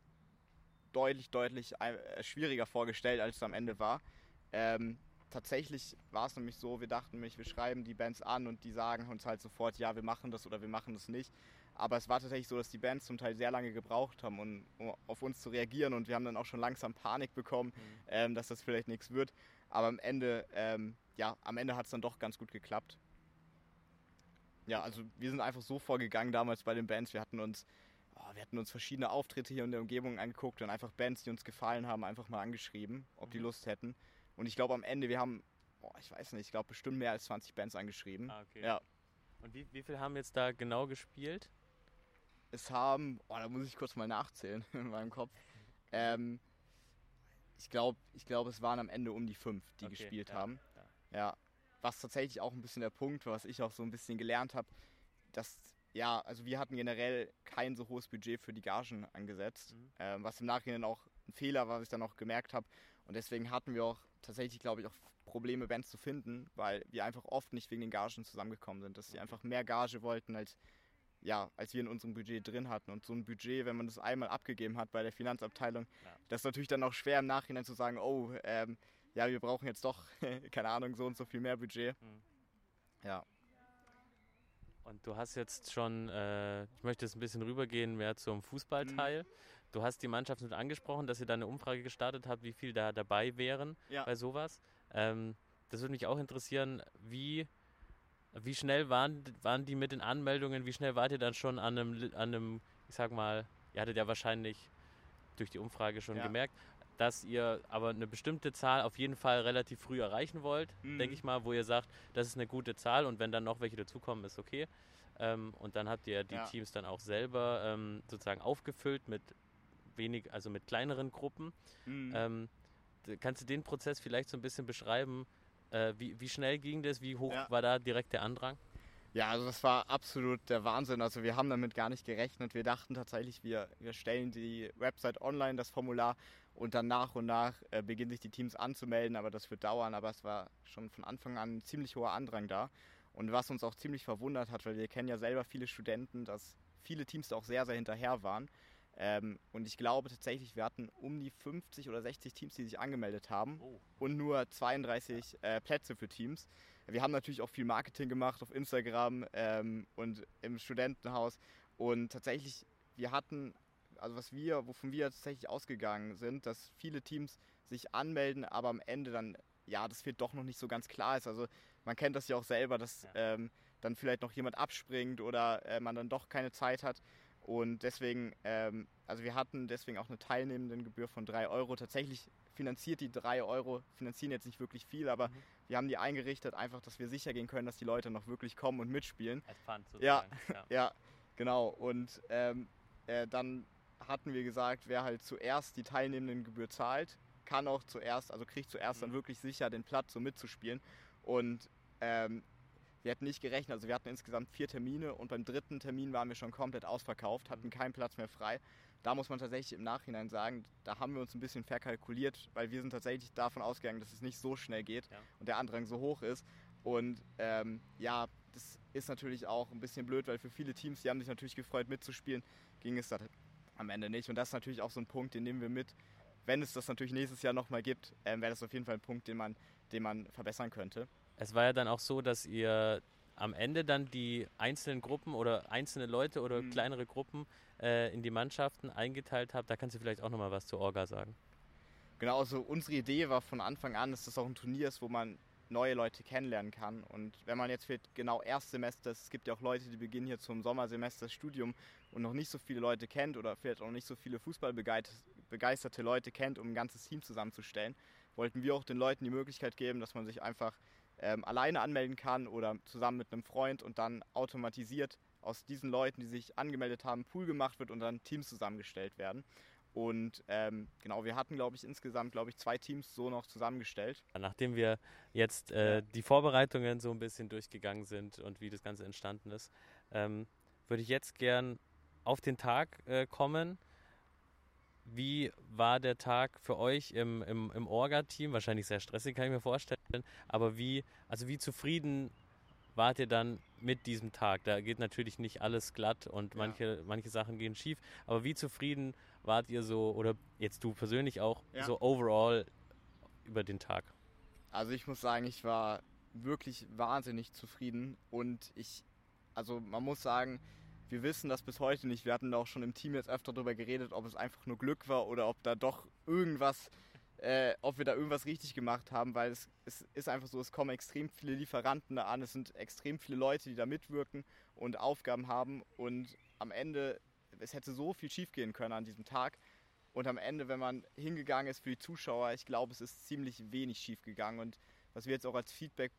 deutlich, deutlich äh, schwieriger vorgestellt, als es am Ende war. Ähm, tatsächlich war es nämlich so, wir dachten nämlich, wir schreiben die Bands an und die sagen uns halt sofort, ja, wir machen das oder wir machen das nicht. Aber es war tatsächlich so, dass die Bands zum Teil sehr lange gebraucht haben, um, um auf uns zu reagieren und wir haben dann auch schon langsam Panik bekommen, mhm. ähm, dass das vielleicht nichts wird. Aber am Ende, ähm, ja, am Ende hat es dann doch ganz gut geklappt. Ja, also wir sind einfach so vorgegangen damals bei den Bands. Wir hatten uns oh, wir hatten uns verschiedene Auftritte hier in der Umgebung angeguckt und einfach Bands, die uns gefallen haben, einfach mal angeschrieben, ob die mhm. Lust hätten. Und ich glaube am Ende, wir haben, oh, ich weiß nicht, ich glaube bestimmt mehr als 20 Bands angeschrieben. Ah, okay. Ja. Und wie, wie viel haben jetzt da genau gespielt? Es haben, oh, da muss ich kurz mal nachzählen [laughs] in meinem Kopf. Ähm, ich glaube, ich glaub, es waren am Ende um die fünf, die okay, gespielt ja, haben. Ja. ja. Was tatsächlich auch ein bisschen der Punkt war, was ich auch so ein bisschen gelernt habe, dass ja, also wir hatten generell kein so hohes Budget für die Gagen angesetzt, mhm. ähm, was im Nachhinein auch ein Fehler war, was ich dann auch gemerkt habe. Und deswegen hatten wir auch tatsächlich, glaube ich, auch Probleme, Bands zu finden, weil wir einfach oft nicht wegen den Gagen zusammengekommen sind, dass sie einfach mehr Gage wollten, als, ja, als wir in unserem Budget drin hatten. Und so ein Budget, wenn man das einmal abgegeben hat bei der Finanzabteilung, ja. das ist natürlich dann auch schwer im Nachhinein zu sagen, oh, ähm, ja, wir brauchen jetzt doch, [laughs] keine Ahnung, so und so viel mehr Budget. Mhm. Ja. Und du hast jetzt schon, äh, ich möchte jetzt ein bisschen rübergehen mehr zum Fußballteil. Mhm. Du hast die Mannschaft mit angesprochen, dass ihr da eine Umfrage gestartet habt, wie viel da dabei wären ja. bei sowas. Ähm, das würde mich auch interessieren, wie, wie schnell waren, waren die mit den Anmeldungen, wie schnell wart ihr dann schon an einem, an einem ich sag mal, ihr hattet ja wahrscheinlich durch die Umfrage schon ja. gemerkt, dass ihr aber eine bestimmte Zahl auf jeden Fall relativ früh erreichen wollt, mhm. denke ich mal, wo ihr sagt, das ist eine gute Zahl und wenn dann noch welche dazukommen, ist okay. Ähm, und dann habt ihr die ja. Teams dann auch selber ähm, sozusagen aufgefüllt mit wenig, also mit kleineren Gruppen. Mhm. Ähm, kannst du den Prozess vielleicht so ein bisschen beschreiben? Äh, wie, wie schnell ging das? Wie hoch ja. war da direkt der Andrang? Ja, also das war absolut der Wahnsinn. Also wir haben damit gar nicht gerechnet. Wir dachten tatsächlich, wir, wir stellen die Website online, das Formular Und dann nach und nach äh, beginnen sich die Teams anzumelden, aber das wird dauern. Aber es war schon von Anfang an ein ziemlich hoher Andrang da. Und was uns auch ziemlich verwundert hat, weil wir kennen ja selber viele Studenten, dass viele Teams da auch sehr, sehr hinterher waren. Ähm, und ich glaube tatsächlich, wir hatten um die 50 oder 60 Teams, die sich angemeldet haben Oh. und nur 32 äh, Plätze für Teams. Wir haben natürlich auch viel Marketing gemacht auf Instagram ähm, und im Studentenhaus. Und tatsächlich, wir hatten, also was wir, wovon wir tatsächlich ausgegangen sind, dass viele Teams sich anmelden, aber am Ende dann, ja, das wird doch noch nicht so ganz klar ist. Also man kennt das ja auch selber, dass ähm, dann vielleicht noch jemand abspringt oder äh, man dann doch keine Zeit hat. Und deswegen, ähm, also wir hatten deswegen auch eine Teilnehmendengebühr von 3 Euro. Tatsächlich finanziert die 3 Euro, finanzieren jetzt nicht wirklich viel, aber wir haben die eingerichtet, einfach, dass wir sicher gehen können, dass die Leute noch wirklich kommen und mitspielen. Als Pfand Ja, sozusagen, ja. [laughs] ja. genau. Und ähm, äh, dann hatten wir gesagt, wer halt zuerst die Teilnehmendengebühr zahlt, kann auch zuerst, also kriegt zuerst dann wirklich sicher den Platz, so mitzuspielen. Und ähm, wir hatten nicht gerechnet, also wir hatten insgesamt vier Termine und beim dritten Termin waren wir schon komplett ausverkauft, hatten keinen Platz mehr frei. Da muss man tatsächlich im Nachhinein sagen, da haben wir uns ein bisschen verkalkuliert, weil wir sind tatsächlich davon ausgegangen, dass es nicht so schnell geht und der Andrang so hoch ist. Und ähm, ja, das ist natürlich auch ein bisschen blöd, weil für viele Teams, die haben sich natürlich gefreut mitzuspielen, ging es dann am Ende nicht. Und das ist natürlich auch so ein Punkt, den nehmen wir mit. Wenn es das natürlich nächstes Jahr nochmal gibt, ähm, wäre das auf jeden Fall ein Punkt, den man, den man verbessern könnte. Es war ja dann auch so, dass ihr am Ende dann die einzelnen Gruppen oder einzelne Leute oder Mhm. kleinere Gruppen äh, in die Mannschaften eingeteilt habt. Da kannst du vielleicht auch nochmal was zur Orga sagen. Genau, also unsere Idee war von Anfang an, dass das auch ein Turnier ist, wo man neue Leute kennenlernen kann. Und wenn man jetzt für genau Erstsemester, es gibt ja auch Leute, die beginnen hier zum Sommersemester Studium und noch nicht so viele Leute kennt oder vielleicht auch nicht so viele Fußballbegeisterte Leute kennt, um ein ganzes Team zusammenzustellen, wollten wir auch den Leuten die Möglichkeit geben, dass man sich einfach ähm, alleine anmelden kann oder zusammen mit einem Freund und dann automatisiert aus diesen Leuten, die sich angemeldet haben, Pool gemacht wird und dann Teams zusammengestellt werden. Und ähm, genau, wir hatten, glaube ich, insgesamt, glaube ich, zwei Teams so noch zusammengestellt. Nachdem wir jetzt äh, die Vorbereitungen so ein bisschen durchgegangen sind und wie das Ganze entstanden ist, ähm, würde ich jetzt gern auf den Tag äh, kommen. Wie war der Tag für euch im, im, im Orga-Team? Wahrscheinlich sehr stressig, kann ich mir vorstellen. Aber wie, also wie zufrieden wart ihr dann mit diesem Tag? Da geht natürlich nicht alles glatt und manche, manche Sachen gehen schief. Aber wie zufrieden wart ihr so, oder jetzt du persönlich auch, Ja. so overall über den Tag? Also ich muss sagen, ich war wirklich wahnsinnig zufrieden und ich, also man muss sagen, wir wissen das bis heute nicht. Wir hatten da auch schon im Team jetzt öfter darüber geredet, ob es einfach nur Glück war oder ob da doch irgendwas, äh, ob wir da irgendwas richtig gemacht haben, weil es, es ist einfach so, es kommen extrem viele Lieferanten da an, es sind extrem viele Leute, die da mitwirken und Aufgaben haben und am Ende, es hätte so viel schiefgehen können an diesem Tag. Und am Ende, wenn man hingegangen ist für die Zuschauer, ich glaube, es ist ziemlich wenig schief gegangen. Und was wir jetzt auch als Feedback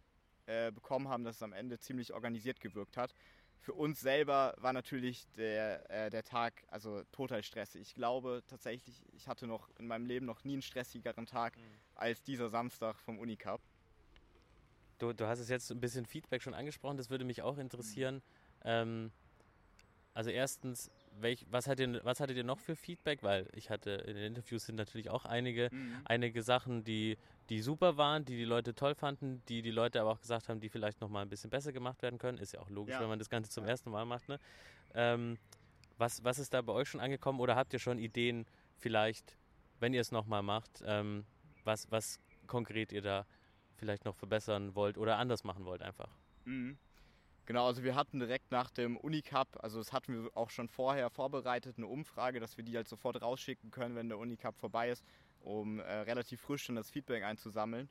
äh, bekommen haben, dass es am Ende ziemlich organisiert gewirkt hat. Für uns selber war natürlich der, äh, der Tag also total stressig. Ich glaube tatsächlich, ich hatte noch in meinem Leben noch nie einen stressigeren Tag als dieser Samstag vom Unicup. Du, du hast es jetzt ein bisschen Feedback schon angesprochen, das würde mich auch interessieren. Ähm, also erstens, welch, was, hat ihr, was hattet ihr noch für Feedback? Weil ich hatte in den Interviews sind natürlich auch einige, Mhm. einige Sachen, die, die super waren, die die Leute toll fanden, die die Leute aber auch gesagt haben, die vielleicht noch mal ein bisschen besser gemacht werden können. Ist ja auch logisch, Ja. wenn man das Ganze zum ersten Mal macht. Ne? Ähm, was, was ist da bei euch schon angekommen oder habt ihr schon Ideen vielleicht, wenn ihr es noch mal macht, ähm, was, was konkret ihr da vielleicht noch verbessern wollt oder anders machen wollt einfach? Mhm. Genau, also wir hatten direkt nach dem Unicup, also das hatten wir auch schon vorher vorbereitet, eine Umfrage, dass wir die halt sofort rausschicken können, wenn der Unicup vorbei ist, um äh, relativ frisch dann das Feedback einzusammeln.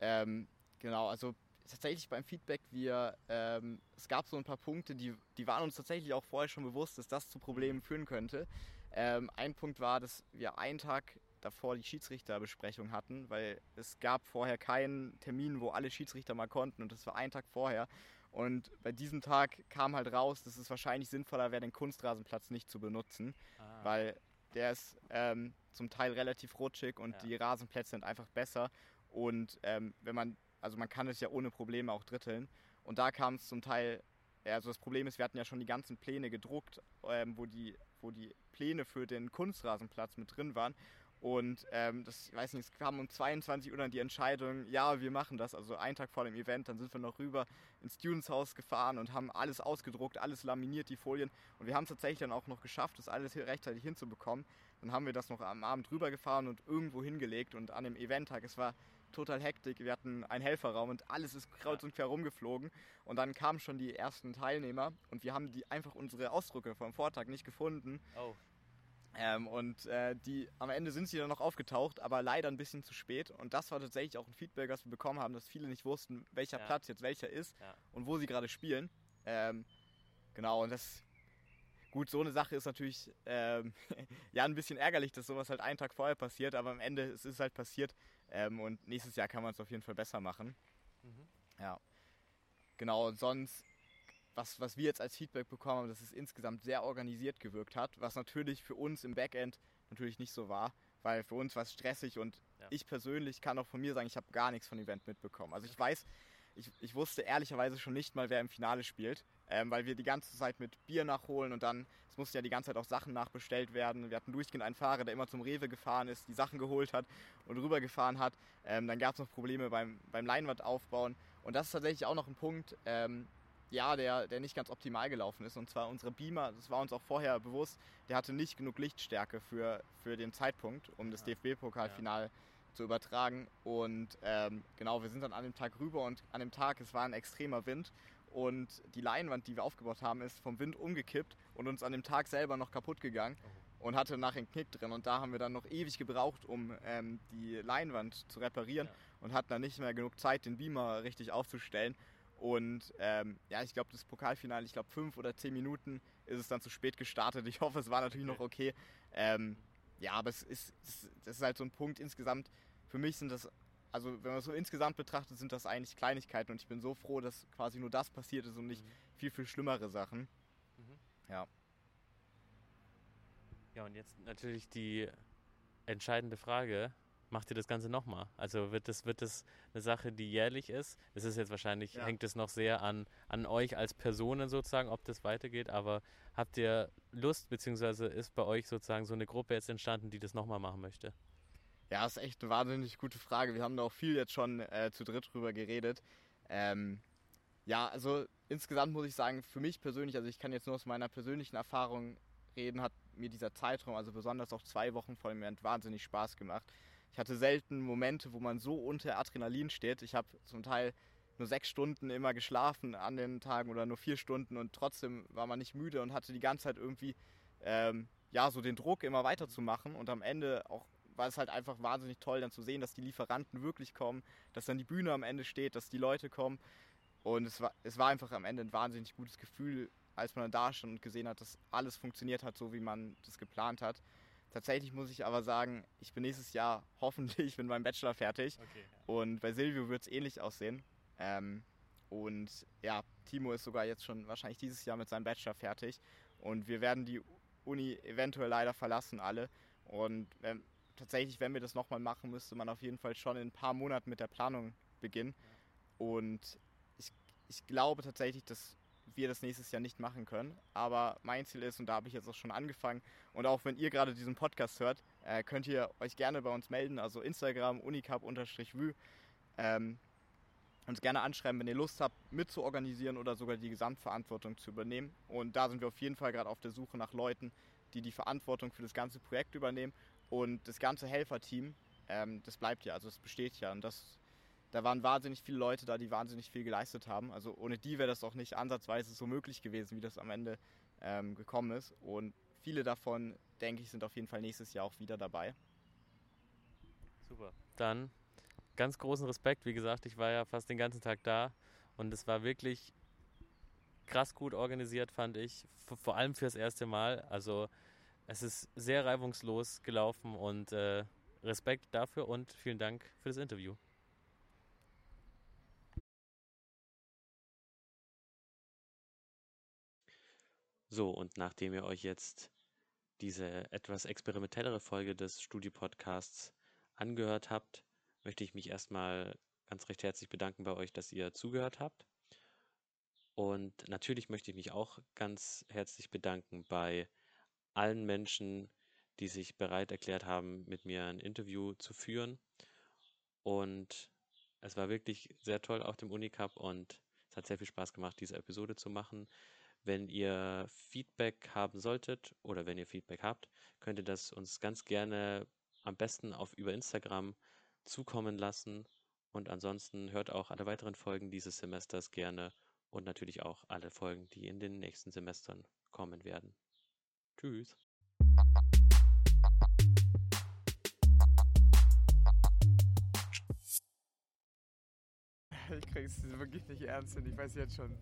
Ähm, genau, also tatsächlich beim Feedback, wir, ähm, es gab so ein paar Punkte, die, die waren uns tatsächlich auch vorher schon bewusst, dass das zu Problemen führen könnte. Ähm, ein Punkt war, dass wir einen Tag davor die Schiedsrichterbesprechung hatten, weil es gab vorher keinen Termin, wo alle Schiedsrichter mal konnten und das war ein Tag vorher. Und bei diesem Tag kam halt raus, dass es wahrscheinlich sinnvoller wäre, den Kunstrasenplatz nicht zu benutzen, Ah. weil der ist ähm, zum Teil relativ rutschig und die Rasenplätze sind einfach besser. Und ähm, wenn man, also man kann es ja ohne Probleme auch dritteln. Und da kam es zum Teil, also das Problem ist, wir hatten ja schon die ganzen Pläne gedruckt, ähm, wo, die, wo die Pläne für den Kunstrasenplatz mit drin waren. Und ähm, das, ich weiß nicht, es kam um 22 Uhr dann die Entscheidung, ja, wir machen das. Also einen Tag vor dem Event, dann sind wir noch rüber ins Students House gefahren und haben alles ausgedruckt, alles laminiert, die Folien. Und wir haben es tatsächlich dann auch noch geschafft, das alles rechtzeitig hinzubekommen. Dann haben wir das noch am Abend rübergefahren und irgendwo hingelegt. Und an dem Eventtag, es war total Hektik. Wir hatten einen Helferraum und alles ist kreuz und quer rumgeflogen. Und dann kamen schon die ersten Teilnehmer und wir haben die einfach unsere Ausdrucke vom Vortag nicht gefunden. Oh. Ähm, und äh, die am Ende sind sie dann noch aufgetaucht, aber leider ein bisschen zu spät. Und das war tatsächlich auch ein Feedback, was wir bekommen haben, dass viele nicht wussten, welcher Ja. Platz jetzt welcher ist Ja. und wo sie gerade spielen. Ähm, genau, und das gut, so eine Sache ist natürlich ähm, [laughs] ja ein bisschen ärgerlich, dass sowas halt einen Tag vorher passiert, aber am Ende es ist halt passiert. Ähm, und nächstes Jahr kann man es auf jeden Fall besser machen. Mhm. Ja. Genau, und sonst, was, was wir jetzt als Feedback bekommen haben, dass es insgesamt sehr organisiert gewirkt hat, was natürlich für uns im Backend natürlich nicht so war, weil für uns war es stressig und Ja. ich persönlich kann auch von mir sagen, ich habe gar nichts von dem Event mitbekommen. Also ich weiß, ich, ich wusste ehrlicherweise schon nicht mal, wer im Finale spielt, ähm, weil wir die ganze Zeit mit Bier nachholen und dann, es mussten ja die ganze Zeit auch Sachen nachbestellt werden. Wir hatten durchgehend einen Fahrer, der immer zum Rewe gefahren ist, die Sachen geholt hat und rübergefahren hat. Ähm, dann gab es noch Probleme beim, beim Leinwandaufbauen und das ist tatsächlich auch noch ein Punkt, ähm, ja, der, der nicht ganz optimal gelaufen ist. Und zwar unsere Beamer, das war uns auch vorher bewusst, der hatte nicht genug Lichtstärke für, für den Zeitpunkt, um das DFB-Pokalfinale zu übertragen. Und ähm, genau, wir sind dann an dem Tag rüber und an dem Tag, es war ein extremer Wind. Und die Leinwand, die wir aufgebaut haben, ist vom Wind umgekippt und uns an dem Tag selber noch kaputt gegangen und hatte nachher einen Knick drin. Und da haben wir dann noch ewig gebraucht, um ähm, die Leinwand zu reparieren und hatten dann nicht mehr genug Zeit, den Beamer richtig aufzustellen. Und ähm, ja, ich glaube, das Pokalfinale, ich glaube, fünf oder zehn Minuten ist es dann zu spät gestartet. Ich hoffe, es war natürlich noch okay. Ähm, ja, aber es ist, das ist halt so ein Punkt insgesamt. Für mich sind das, also wenn man es so insgesamt betrachtet, sind das eigentlich Kleinigkeiten. Und ich bin so froh, dass quasi nur das passiert ist und nicht viel, viel schlimmere Sachen. Mhm. Ja. Ja, und jetzt natürlich die entscheidende Frage. Macht ihr das Ganze nochmal? Also wird das, wird das eine Sache, die jährlich ist? Es ist jetzt wahrscheinlich, Ja. hängt es noch sehr an, an euch als Personen sozusagen, ob das weitergeht, aber habt ihr Lust, beziehungsweise ist bei euch sozusagen so eine Gruppe jetzt entstanden, die das nochmal machen möchte? Ja, ist echt eine wahnsinnig gute Frage. Wir haben da auch viel jetzt schon äh, zu dritt drüber geredet. Ähm, ja, also insgesamt muss ich sagen, für mich persönlich, also ich kann jetzt nur aus meiner persönlichen Erfahrung reden, hat mir dieser Zeitraum, also besonders auch zwei Wochen vor dem Event, wahnsinnig Spaß gemacht. Ich hatte selten Momente, wo man so unter Adrenalin steht. Ich habe zum Teil nur sechs Stunden immer geschlafen an den Tagen oder nur vier Stunden und trotzdem war man nicht müde und hatte die ganze Zeit irgendwie ähm, ja so den Druck immer weiterzumachen und am Ende auch war es halt einfach wahnsinnig toll dann zu sehen, dass die Lieferanten wirklich kommen, dass dann die Bühne am Ende steht, dass die Leute kommen und es war, es war einfach am Ende ein wahnsinnig gutes Gefühl, als man dann da stand und gesehen hat, dass alles funktioniert hat, so wie man das geplant hat. Tatsächlich muss ich aber sagen, ich bin nächstes Jahr [laughs] hoffentlich mit meinem Bachelor fertig. Okay. Und bei Silvio wird es ähnlich aussehen. Ähm, und ja, Timo ist sogar jetzt schon wahrscheinlich dieses Jahr mit seinem Bachelor fertig. Und wir werden die Uni eventuell leider verlassen, alle. Und ähm, tatsächlich, wenn wir das nochmal machen, müsste man auf jeden Fall schon in ein paar Monaten mit der Planung beginnen. Und ich, ich glaube tatsächlich, dass wir das nächstes Jahr nicht machen können. Aber mein Ziel ist, und da habe ich jetzt auch schon angefangen, und auch wenn ihr gerade diesen Podcast hört, äh, könnt ihr euch gerne bei uns melden, also Instagram unicap-vü. Ähm, uns gerne anschreiben, wenn ihr Lust habt, mitzuorganisieren oder sogar die Gesamtverantwortung zu übernehmen. Und da sind wir auf jeden Fall gerade auf der Suche nach Leuten, die die Verantwortung für das ganze Projekt übernehmen. Und das ganze Helferteam, ähm, das bleibt ja, also es besteht ja. Und das, da waren wahnsinnig viele Leute da, die wahnsinnig viel geleistet haben. Also ohne die wäre das auch nicht ansatzweise so möglich gewesen, wie das am Ende ähm, gekommen ist. Und viele davon, denke ich, sind auf jeden Fall nächstes Jahr auch wieder dabei. Super. Dann ganz großen Respekt. Wie gesagt, ich war ja fast den ganzen Tag da und es war wirklich krass gut organisiert, fand ich. Vor allem fürs erste Mal. Also es ist sehr reibungslos gelaufen und äh, Respekt dafür und vielen Dank für das Interview. So, und nachdem ihr euch jetzt diese etwas experimentellere Folge des Studio-Podcasts angehört habt, möchte ich mich erstmal ganz recht herzlich bedanken bei euch, dass ihr zugehört habt. Und natürlich möchte ich mich auch ganz herzlich bedanken bei allen Menschen, die sich bereit erklärt haben, mit mir ein Interview zu führen. Und es war wirklich sehr toll auf dem Unicup und es hat sehr viel Spaß gemacht, diese Episode zu machen. Wenn ihr Feedback haben solltet oder wenn ihr Feedback habt, könnt ihr das uns ganz gerne am besten auf über Instagram zukommen lassen. Und ansonsten hört auch alle weiteren Folgen dieses Semesters gerne und natürlich auch alle Folgen, die in den nächsten Semestern kommen werden. Tschüss. Krieg's wirklich nicht ernst und ich weiß jetzt schon. [laughs]